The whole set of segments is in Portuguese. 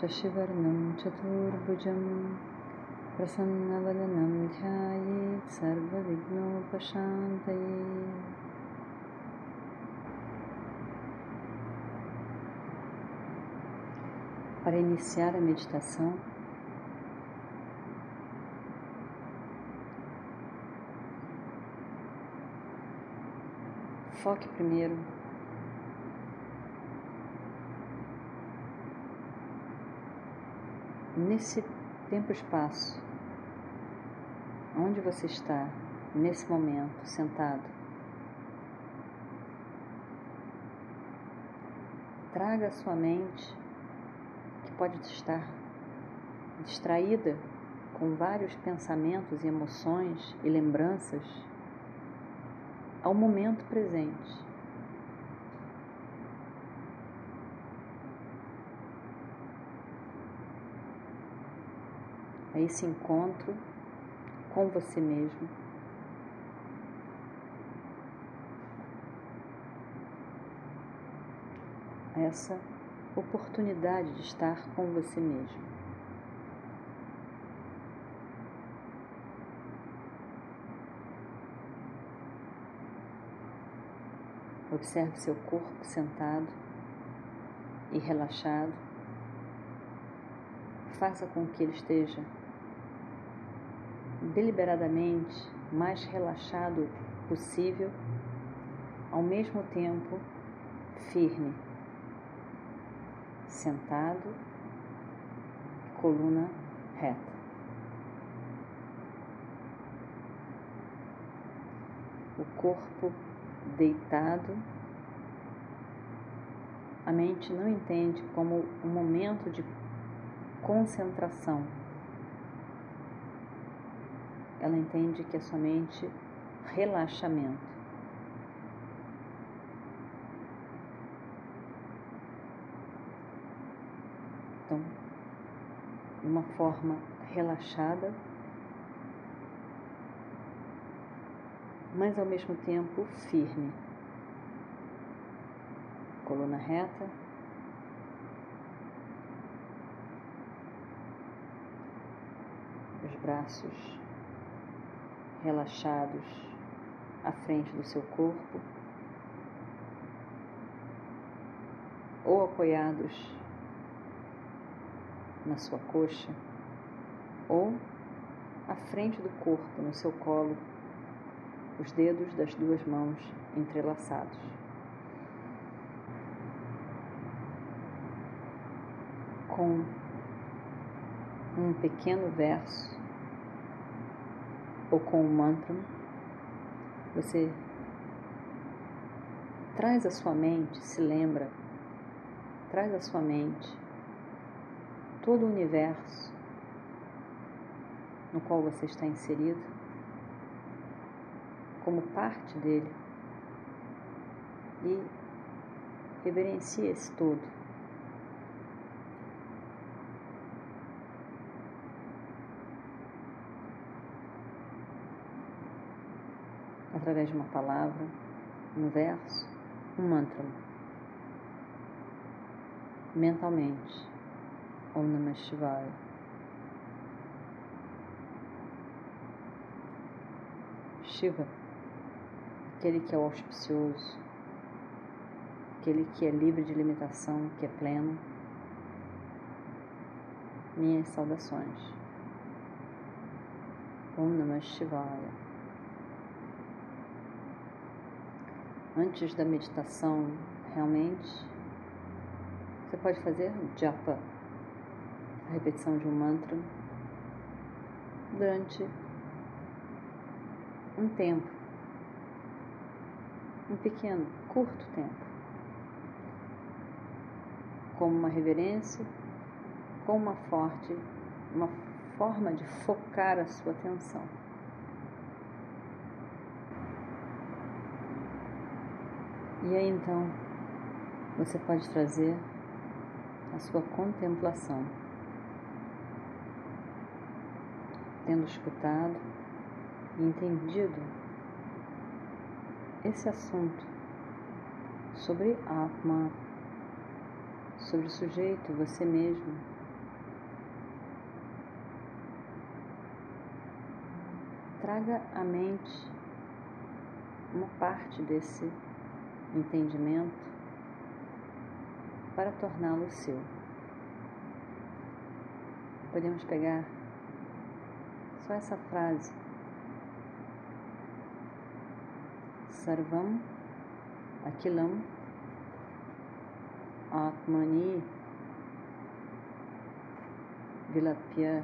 शशिवर्णं चतुर्भुजं प्रसन्नवदनं ध्यायेत् सर्वविघ्नोपशान्तये Para iniciar a meditação, foque primeiro nesse tempo-espaço, onde você está nesse momento sentado, traga a sua mente, que pode estar distraída com vários pensamentos e emoções e lembranças, ao momento presente. A esse encontro com você mesmo. Essa oportunidade de estar com você mesmo. Observe seu corpo sentado e relaxado. Faça com que ele esteja deliberadamente mais relaxado possível, ao mesmo tempo firme, sentado, coluna reta. O corpo deitado, a mente não entende como um momento de concentração ela entende que é somente relaxamento. Então, uma forma relaxada, mas ao mesmo tempo firme. Coluna reta. Os braços relaxados à frente do seu corpo ou apoiados na sua coxa ou à frente do corpo, no seu colo, os dedos das duas mãos entrelaçados. Com um pequeno verso ou com o mantra, você traz a sua mente, se lembra, traz a sua mente todo o universo no qual você está inserido, como parte dele, e reverencia esse todo. Através de uma palavra, um verso, um mantra. Mentalmente, Om Namah Shivaya. Shiva, aquele que é auspicioso, aquele que é livre de limitação, que é pleno. Minhas saudações. Om Namah Shivaya. Antes da meditação, realmente, você pode fazer japa, a repetição de um mantra, durante um tempo, um pequeno, curto tempo, como uma reverência, com uma forte, uma forma de focar a sua atenção. E aí então você pode trazer a sua contemplação, tendo escutado e entendido esse assunto sobre Atma, sobre o sujeito, você mesmo. Traga à mente uma parte desse entendimento para torná-lo seu. Podemos pegar só essa frase. Sarvam Akilam Atmani Vilapya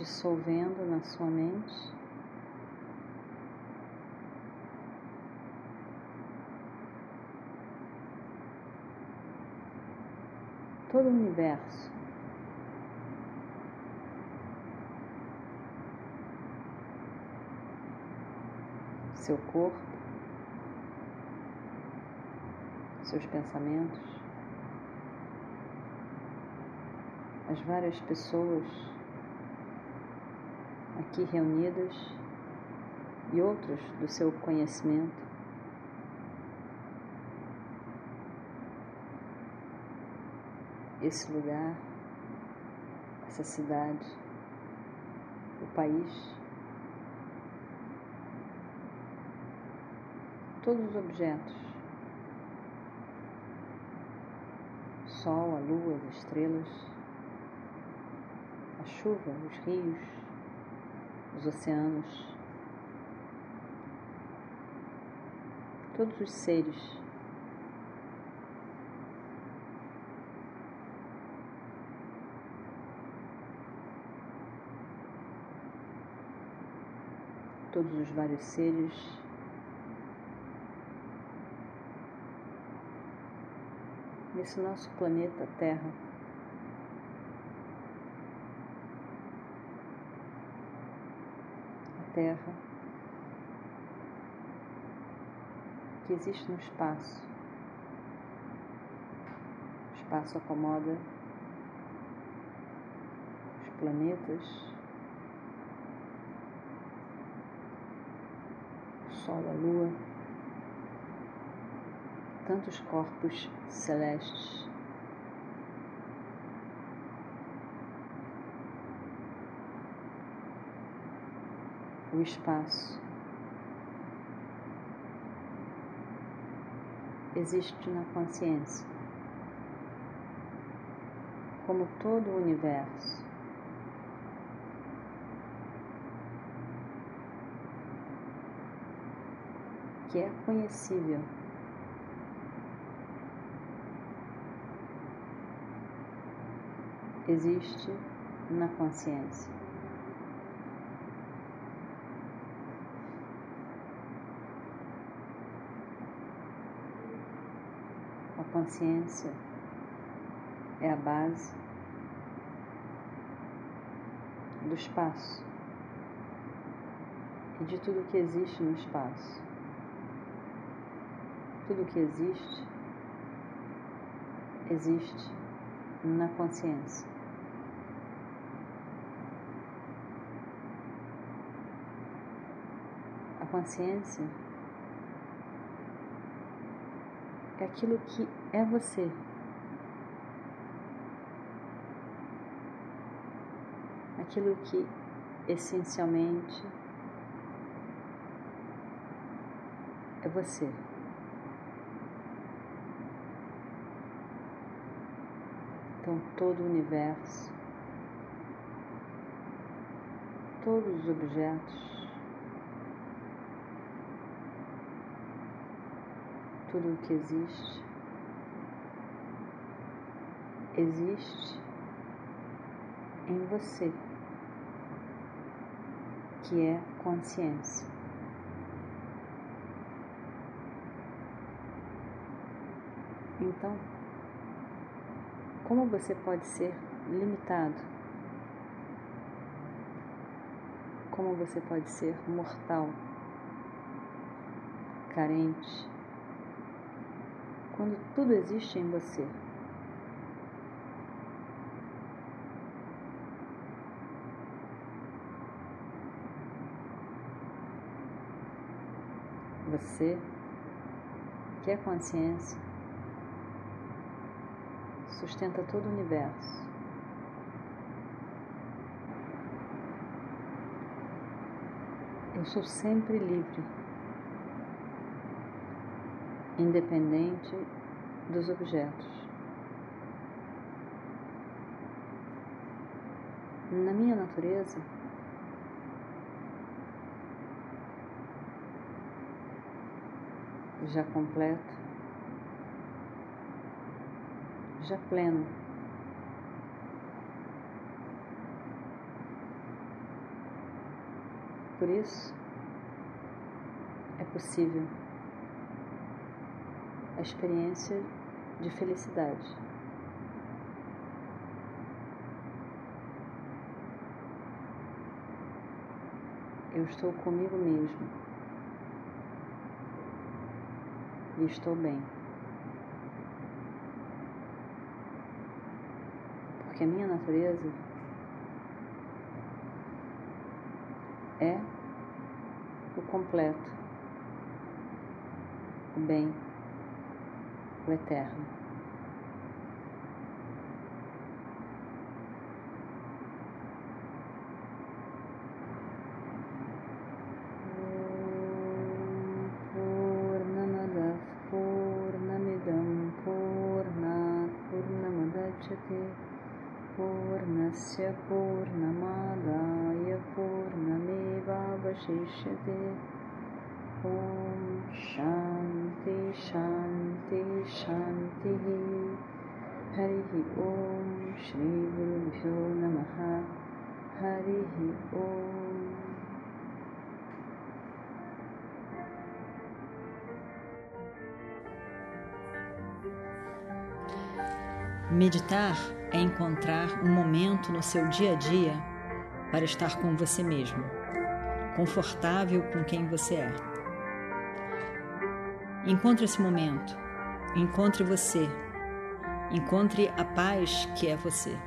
dissolvendo na sua mente. Todo o universo. Seu corpo, seus pensamentos, as várias pessoas aqui reunidas e outros do seu conhecimento. Esse lugar, essa cidade, o país, todos os objetos, sol, a lua, as estrelas, a chuva, os rios, os oceanos, todos os seres. Todos os vários seres nesse nosso planeta Terra. Terra que existe no espaço. O espaço acomoda os planetas, o Sol, a Lua, tantos corpos celestes. O espaço. Existe na consciência, como todo o universo. Que é conhecível. Existe na consciência. Consciência é a base do espaço e de tudo que existe no espaço. Tudo que existe, existe na consciência. A consciência é aquilo que é você. Aquilo que essencialmente é você. Então, todo o universo, todos os objetos, tudo o que existe, existe em você. que é consciência. Então, como você pode ser limitado? Como você pode ser mortal, carente, quando tudo existe em você? Você que é consciência sustenta todo o universo. Eu sou sempre livre, independente dos objetos. Na minha natureza, já completo, já pleno. Por isso, é possível a experiência de felicidade. Eu estou comigo mesmo e estou bem. Porque a minha natureza é o completo, o bem, o eterno. पूर्णस्य पूर्णमादाय पूर्णमेवावशिष्यते ॐ शान्ति शान्ति शान्तिः हरिः ॐ श्रीगुरुभ्यो नमः हरिः ॐ Meditar é encontrar um momento no seu dia a dia para estar com você mesmo, confortável com quem você é. Encontre esse momento, encontre você, encontre a paz que é você.